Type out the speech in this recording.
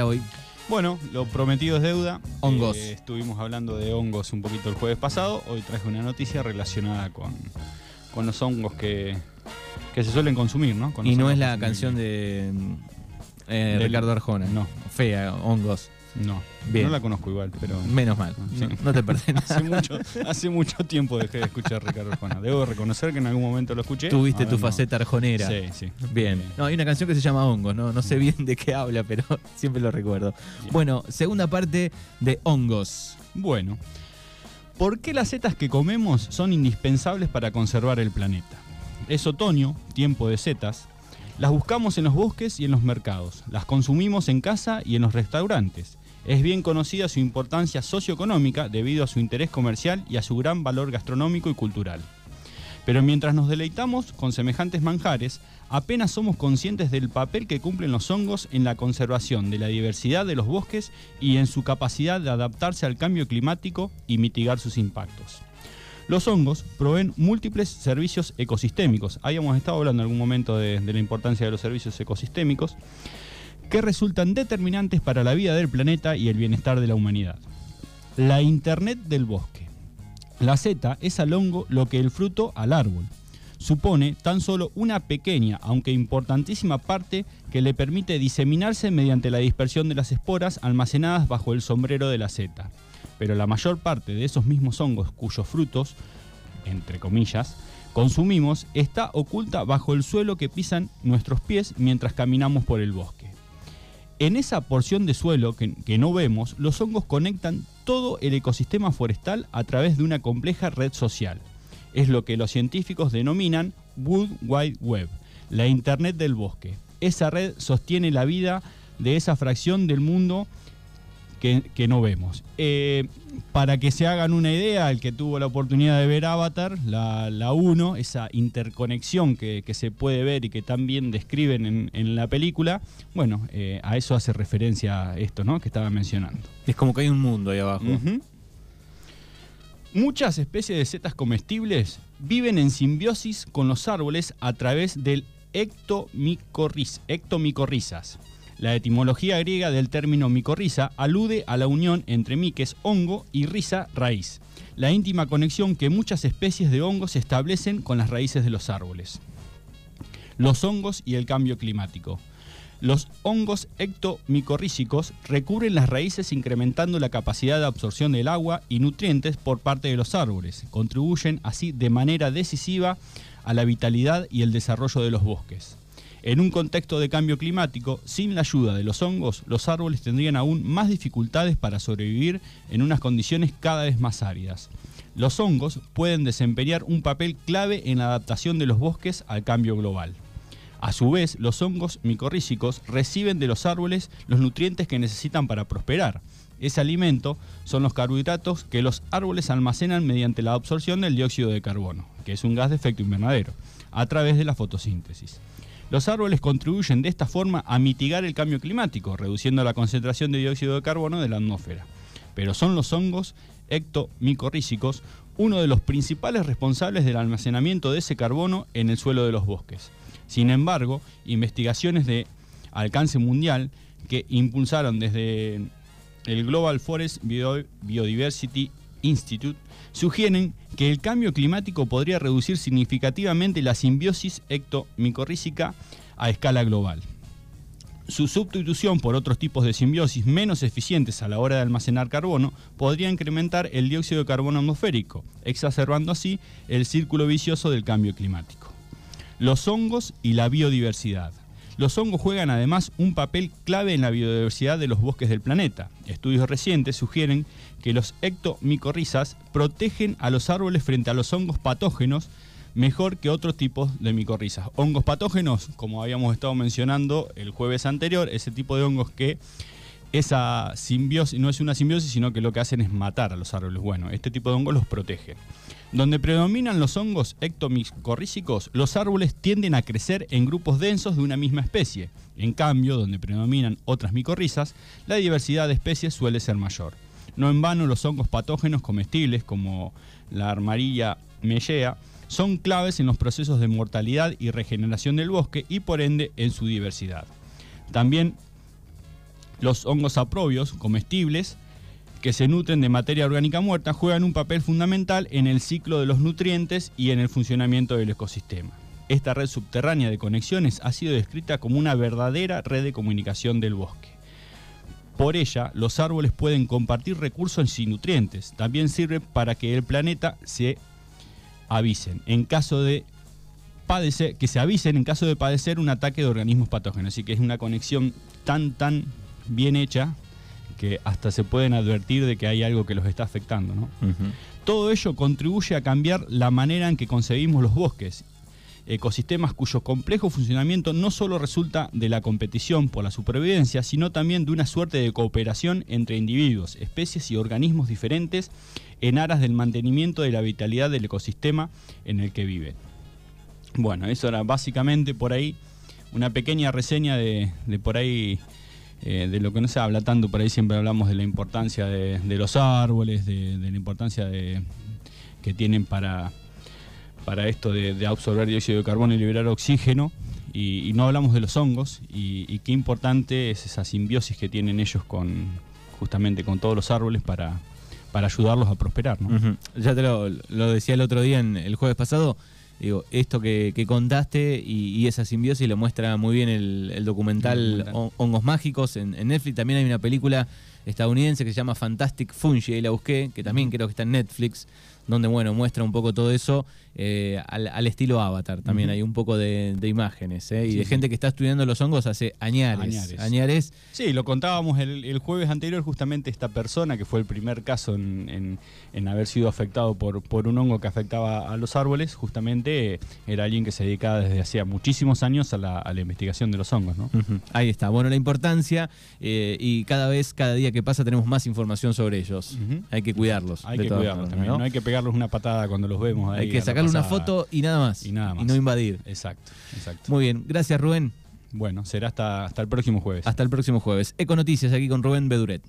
para hoy? Bueno, lo prometido es deuda. Hongos. Eh, estuvimos hablando de hongos un poquito el jueves pasado. Hoy traje una noticia relacionada con, con los hongos que, que se suelen consumir, ¿no? Con Y no es la canción de eh, Del- Ricardo Arjona. No. Fea, hongos. No, Bien. no la conozco igual, pero Menos mal. Sí. No, no te perdés hace mucho, hace mucho tiempo dejé de escuchar Ricardo Arjona. Debo reconocer que en algún momento lo escuché. Tuviste tu no. faceta arjonera. Sí, sí. Bien. No, hay una canción que se llama Hongos, no, no sé bien de qué habla, pero siempre lo recuerdo. Bien. Bueno, segunda parte de Hongos. Bueno, ¿por qué las setas que comemos son indispensables para conservar el planeta? Es otoño, tiempo de setas. Las buscamos en los bosques y en los mercados. Las consumimos en casa y en los restaurantes. Es bien conocida su importancia socioeconómica debido a su interés comercial y a su gran valor gastronómico y cultural. Pero mientras nos deleitamos con semejantes manjares, apenas somos conscientes del papel que cumplen los hongos en la conservación de la diversidad de los bosques y en su capacidad de adaptarse al cambio climático y mitigar sus impactos. Los hongos proveen múltiples servicios ecosistémicos. Habíamos estado hablando en algún momento de, de la importancia de los servicios ecosistémicos que resultan determinantes para la vida del planeta y el bienestar de la humanidad. La Internet del bosque. La seta es al hongo lo que el fruto al árbol. Supone tan solo una pequeña, aunque importantísima parte que le permite diseminarse mediante la dispersión de las esporas almacenadas bajo el sombrero de la seta. Pero la mayor parte de esos mismos hongos cuyos frutos, entre comillas, consumimos está oculta bajo el suelo que pisan nuestros pies mientras caminamos por el bosque. En esa porción de suelo que, no vemos, los hongos conectan todo el ecosistema forestal a través de una compleja red social. Es lo que los científicos denominan Wood Wide Web, la Internet del bosque. Esa red sostiene la vida de esa fracción del mundo que, que no vemos. Eh, para que se hagan una idea, el que tuvo la oportunidad de ver Avatar, la, la 1, esa interconexión que, que se puede ver y que también describen en, en la película, bueno, eh, a eso hace referencia esto ¿no? que estaba mencionando. Es como que hay un mundo ahí abajo. Muchas especies de setas comestibles viven en simbiosis con los árboles a través del ectomicorriz- ectomicorrizas. La etimología griega del término micorriza alude a la unión entre miques, hongo, y risa, raíz. La íntima conexión que muchas especies de hongos establecen con las raíces de los árboles. Los hongos y el cambio climático. Los hongos ectomicorrícicos recubren las raíces incrementando la capacidad de absorción del agua y nutrientes por parte de los árboles. Contribuyen así de manera decisiva a la vitalidad y el desarrollo de los bosques. En un contexto de cambio climático, sin la ayuda de los hongos, los árboles tendrían aún más dificultades para sobrevivir en unas condiciones cada vez más áridas. Los hongos pueden desempeñar un papel clave en la adaptación de los bosques al cambio global. A su vez, los hongos micorrícicos reciben de los árboles los nutrientes que necesitan para prosperar. Ese alimento son los carbohidratos que los árboles almacenan mediante la absorción del dióxido de carbono, que es un gas de efecto invernadero, a través de la fotosíntesis. Los árboles contribuyen de esta forma a mitigar el cambio climático, reduciendo la concentración de dióxido de carbono de la atmósfera. Pero son los hongos ectomicorrícicos uno de los principales responsables del almacenamiento de ese carbono en el suelo de los bosques. Sin embargo, investigaciones de alcance mundial que impulsaron desde el Global Forest Bio- Biodiversity Institute sugieren que el cambio climático podría reducir significativamente la simbiosis ectomicorrícica a escala global. Su sustitución por otros tipos de simbiosis menos eficientes a la hora de almacenar carbono podría incrementar el dióxido de carbono atmosférico, exacerbando así el círculo vicioso del cambio climático. Los hongos y la biodiversidad. Los hongos juegan además un papel clave en la biodiversidad de los bosques del planeta. Estudios recientes sugieren que los ectomicorrizas protegen a los árboles frente a los hongos patógenos mejor que otros tipos de micorrizas. Hongos patógenos, como habíamos estado mencionando el jueves anterior, ese tipo de hongos que esa simbiosis no es una simbiosis, sino que lo que hacen es matar a los árboles. Bueno, este tipo de hongos los protege. Donde predominan los hongos ectomicorrícicos, los árboles tienden a crecer en grupos densos de una misma especie. En cambio, donde predominan otras micorrizas, la diversidad de especies suele ser mayor. No en vano, los hongos patógenos comestibles, como la armarilla mellea, son claves en los procesos de mortalidad y regeneración del bosque y por ende en su diversidad. También Los hongos aprobios, comestibles, que se nutren de materia orgánica muerta, juegan un papel fundamental en el ciclo de los nutrientes y en el funcionamiento del ecosistema. Esta red subterránea de conexiones ha sido descrita como una verdadera red de comunicación del bosque. Por ella, los árboles pueden compartir recursos y nutrientes. También sirve para que el planeta se avisen en caso de padecer, que se avisen en caso de padecer un ataque de organismos patógenos. Así que es una conexión tan, tan bien hecha que hasta se pueden advertir de que hay algo que los está afectando. ¿no? Todo ello contribuye a cambiar la manera en que concebimos los bosques ecosistemas cuyo complejo funcionamiento no solo resulta de la competición por la supervivencia, sino también de una suerte de cooperación entre individuos, especies y organismos diferentes en aras del mantenimiento de la vitalidad del ecosistema en el que viven. Bueno, eso era básicamente por ahí una pequeña reseña de, por ahí eh, de lo que no se habla tanto, por ahí siempre hablamos de la importancia de, los árboles, de, la importancia que tienen para, para esto de, absorber dióxido de carbono y liberar oxígeno, y, no hablamos de los hongos, y, qué importante es esa simbiosis que tienen ellos con justamente con todos los árboles para, para ayudarlos a prosperar. Ya te lo, decía el otro día, en, el jueves pasado, digo, esto que, contaste y, esa simbiosis lo muestra muy bien el, documental, Hongos Mágicos en, en, Netflix. También hay una película estadounidense que se llama Fantastic Fungi, ahí la busqué, que también creo que está en Netflix, donde bueno, muestra un poco todo eso eh, al, estilo Avatar. También hay un poco de, imágenes ¿eh? y de gente que está estudiando los hongos hace añares. Añares. Sí, lo contábamos el, jueves anterior, justamente esta persona que fue el primer caso en, haber sido afectado por, por un hongo que afectaba a los árboles, justamente eh, era alguien que se dedicaba desde hacía muchísimos años a la, investigación de los hongos. ¿no? Ahí está. Bueno, la importancia y cada vez, cada día que pasa tenemos más información sobre ellos. Hay que cuidarlos. Hay que cuidarlos también. ¿no? hay que pegarles una patada cuando los vemos. hay que sacarle una foto y nada más. Y nada más. Y no invadir. Exacto, exacto. Muy bien. Gracias, Rubén. Bueno, será hasta, hasta el próximo jueves. Hasta el próximo jueves. Eco Noticias aquí con Rubén Beduret.